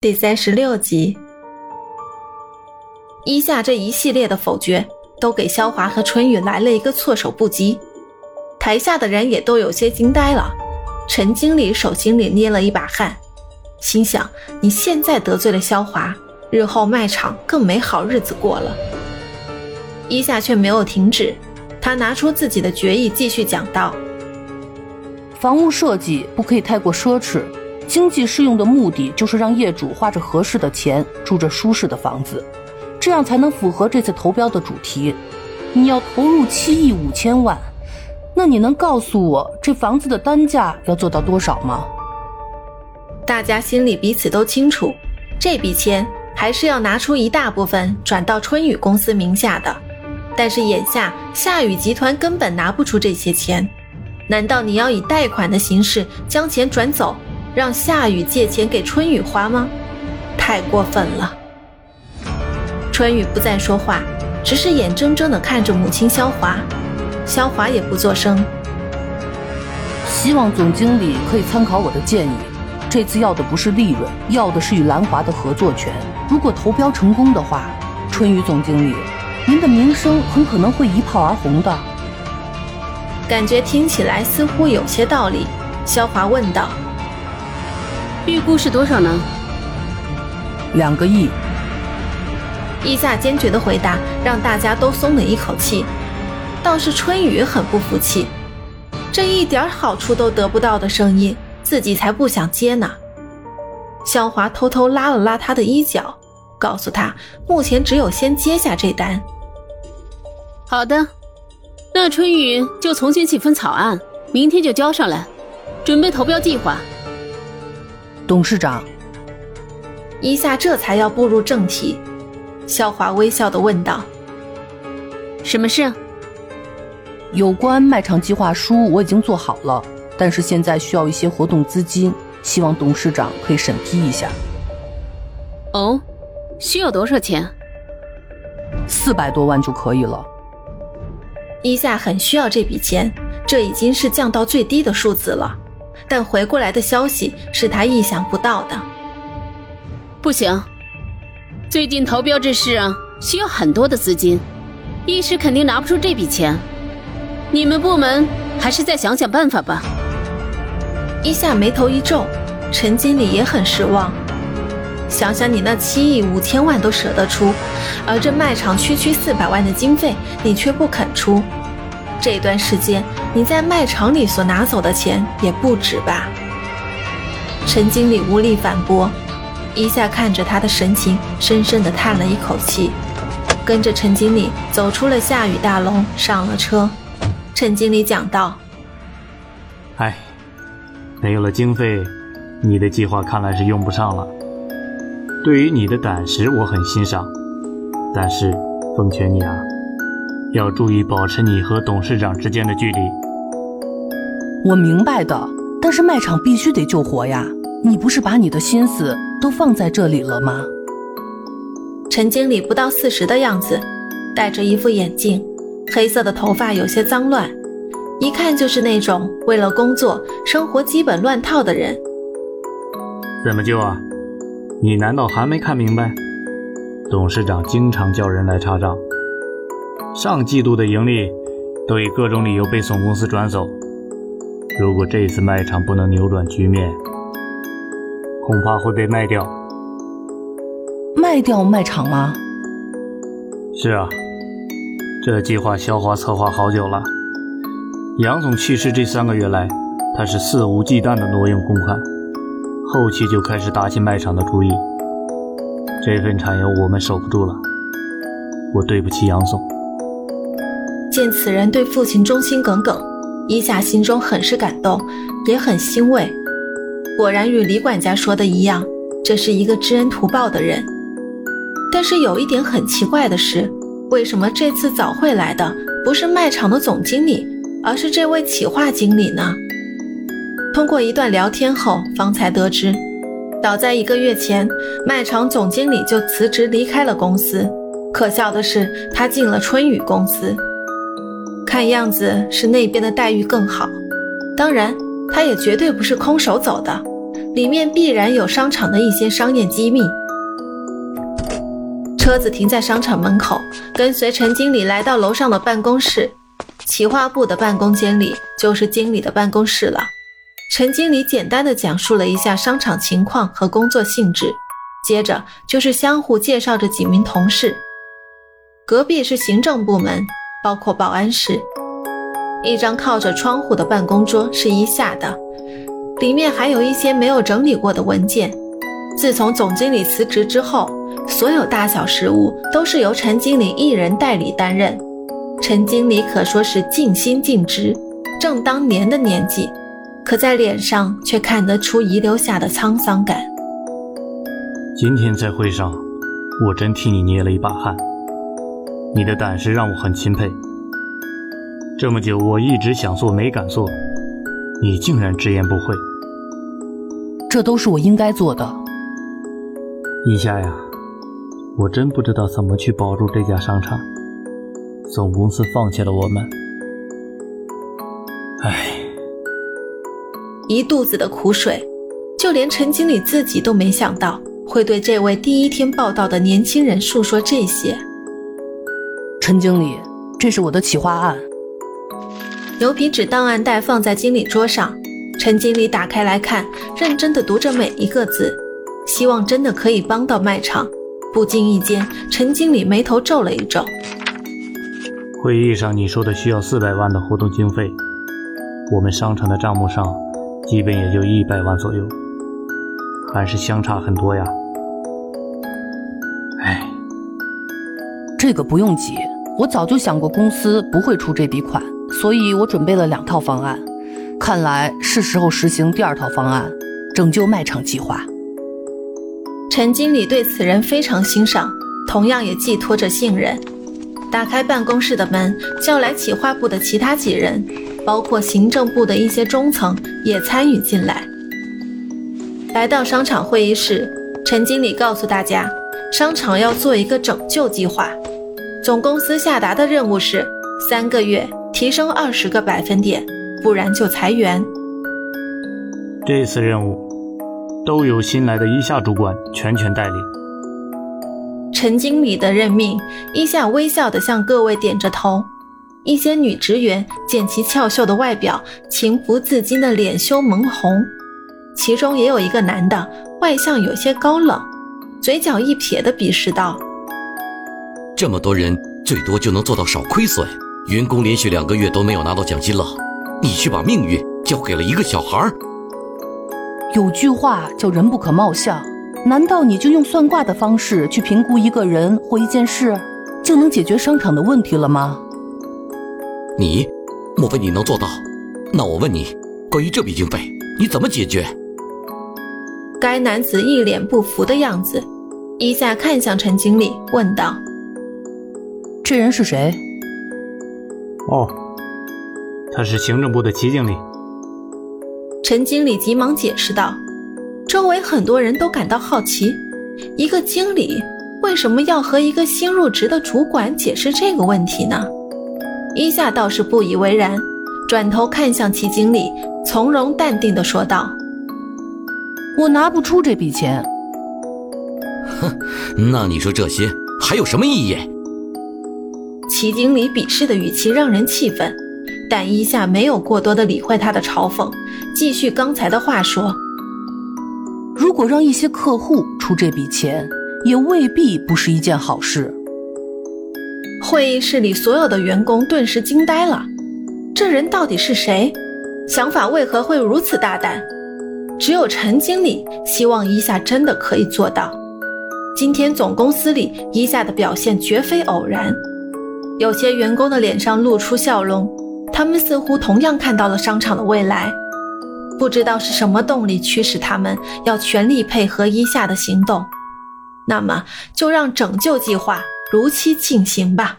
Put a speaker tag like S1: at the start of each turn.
S1: 第三十六集，一下这一系列的否决，都给萧华和春雨来了一个措手不及。台下的人也都有些惊呆了。陈经理手心里捏了一把汗，心想：你现在得罪了萧华，日后卖场更没好日子过了。一下却没有停止，他拿出自己的决议，继续讲道：
S2: 房屋设计不可以太过奢侈。经济适用的目的就是让业主花着合适的钱住着舒适的房子，这样才能符合这次投标的主题。你要投入七亿五千万，那你能告诉我这房子的单价要做到多少吗？
S1: 大家心里彼此都清楚，这笔钱还是要拿出一大部分转到春雨公司名下的。但是眼下夏雨集团根本拿不出这些钱，难道你要以贷款的形式将钱转走？让夏雨借钱给春雨花吗？太过分了！春雨不再说话，只是眼睁睁地看着母亲肖华。肖华也不作声。
S2: 希望总经理可以参考我的建议。这次要的不是利润，要的是与兰华的合作权。如果投标成功的话，春雨总经理，您的名声很可能会一炮而红的。
S1: 感觉听起来似乎有些道理。肖华问道。
S3: 预估是多少呢？
S2: 两个亿。
S1: 一下坚决的回答让大家都松了一口气，倒是春雨很不服气，这一点好处都得不到的声音，自己才不想接呢。肖华偷偷拉了拉他的衣角，告诉他目前只有先接下这单。
S3: 好的，那春雨就重新起份草案，明天就交上来，准备投标计划。
S2: 董事长，
S1: 一夏这才要步入正题。肖华微笑的问道：“
S3: 什么事？
S2: 有关卖场计划书我已经做好了，但是现在需要一些活动资金，希望董事长可以审批一下。”
S3: 哦，需要多少钱？
S2: 四百多万就可以了。
S1: 一夏很需要这笔钱，这已经是降到最低的数字了。但回过来的消息是他意想不到的。
S3: 不行，最近投标这事啊，需要很多的资金，一时肯定拿不出这笔钱。你们部门还是再想想办法吧。
S1: 一下眉头一皱，陈经理也很失望。想想你那七亿五千万都舍得出，而这卖场区区四百万的经费，你却不肯出。这段时间你在卖场里所拿走的钱也不止吧？陈经理无力反驳，一下看着他的神情，深深的叹了一口气，跟着陈经理走出了夏雨大楼，上了车。陈经理讲道：“
S4: 哎，没有了经费，你的计划看来是用不上了。对于你的胆识，我很欣赏，但是奉劝你啊。”要注意保持你和董事长之间的距离。
S2: 我明白的，但是卖场必须得救活呀！你不是把你的心思都放在这里了吗？
S1: 陈经理不到四十的样子，戴着一副眼镜，黑色的头发有些脏乱，一看就是那种为了工作生活基本乱套的人。
S4: 怎么救啊？你难道还没看明白？董事长经常叫人来查账。上季度的盈利都以各种理由被总公司转走。如果这次卖场不能扭转局面，恐怕会被卖掉。
S2: 卖掉卖场吗？
S4: 是啊，这计划消化策划好久了。杨总去世这三个月来，他是肆无忌惮的挪用公款，后期就开始打起卖场的主意。这份产业我们守不住了，我对不起杨总。
S1: 见此人对父亲忠心耿耿，伊夏心中很是感动，也很欣慰。果然与李管家说的一样，这是一个知恩图报的人。但是有一点很奇怪的是，为什么这次早会来的不是卖场的总经理，而是这位企划经理呢？通过一段聊天后，方才得知，早在一个月前，卖场总经理就辞职离开了公司。可笑的是，他进了春雨公司。看样子是那边的待遇更好，当然，他也绝对不是空手走的。里面必然有商场的一些商业机密。车子停在商场门口，跟随陈经理来到楼上的办公室。企划部的办公间里就是经理的办公室了。陈经理简单的讲述了一下商场情况和工作性质，接着就是相互介绍着几名同事。隔壁是行政部门，包括保安室。一张靠着窗户的办公桌是一下的，里面还有一些没有整理过的文件。自从总经理辞职之后，所有大小事务都是由陈经理一人代理担任。陈经理可说是尽心尽职，正当年的年纪，可在脸上却看得出遗留下的沧桑感。
S4: 今天在会上，我真替你捏了一把汗。你的胆识让我很钦佩。这么久我一直想做没敢做，你竟然直言不讳。
S2: 这都是我应该做的。
S4: 一夏呀，我真不知道怎么去保住这家商场。总公司放弃了我们，唉，
S1: 一肚子的苦水，就连陈经理自己都没想到会对这位第一天报道的年轻人诉说这些。
S2: 陈经理，这是我的企划案。
S1: 牛皮纸档案袋放在经理桌上，陈经理打开来看，认真的读着每一个字，希望真的可以帮到卖场。不经意间，陈经理眉头皱了一皱。
S4: 会议上你说的需要四百万的活动经费，我们商场的账目上，基本也就一百万左右，还是相差很多呀。哎，
S2: 这个不用急，我早就想过公司不会出这笔款，所以我准备了两套方案，看来是时候实行第二套方案，拯救卖场计划。
S1: 陈经理对此人非常欣赏，同样也寄托着信任。打开办公室的门，叫来企划部的其他几人，包括行政部的一些中层也参与进来。来到商场会议室，陈经理告诉大家，商场要做一个拯救计划，总公司下达的任务是三个月提升二十个百分点，不然就裁员。
S4: 这次任务都由新来的一下主管全权代理。
S1: 陈经理的任命，伊夏微笑地向各位点着头。一些女职员见其俏秀的外表，情不自禁的脸羞蒙红。其中也有一个男的，外向有些高冷，嘴角一撇的鄙视道：“
S5: 这么多人，最多就能做到少亏损。员工连续两个月都没有拿到奖金了，你却把命运交给了一个小孩儿。”
S2: 有句话叫“人不可貌相”。难道你就用算卦的方式去评估一个人或一件事，就能解决商场的问题了吗？
S5: 你，莫非你能做到？那我问你，关于这笔经费，你怎么解决？
S1: 该男子一脸不服的样子，一下看向陈经理，问道：“
S2: 这人是谁？”
S4: 哦，他是行政部的齐经理。
S1: 陈经理急忙解释道。周围很多人都感到好奇，一个经理为什么要和一个新入职的主管解释这个问题呢？伊夏倒是不以为然，转头看向齐经理，从容淡定地说道：“
S2: 我拿不出这笔钱。”
S5: 哼，那你说这些还有什么意义？
S1: 齐经理鄙视的语气让人气愤，但伊夏没有过多的理会他的嘲讽，继续刚才的话说。
S2: 如果让一些客户出这笔钱，也未必不是一件好事。
S1: 会议室里所有的员工顿时惊呆了，这人到底是谁？想法为何会如此大胆？只有陈经理希望伊夏真的可以做到。今天总公司里伊夏的表现绝非偶然。有些员工的脸上露出笑容，他们似乎同样看到了商场的未来。不知道是什么动力驱使他们要全力配合伊夏的行动，那么就让拯救计划如期进行吧。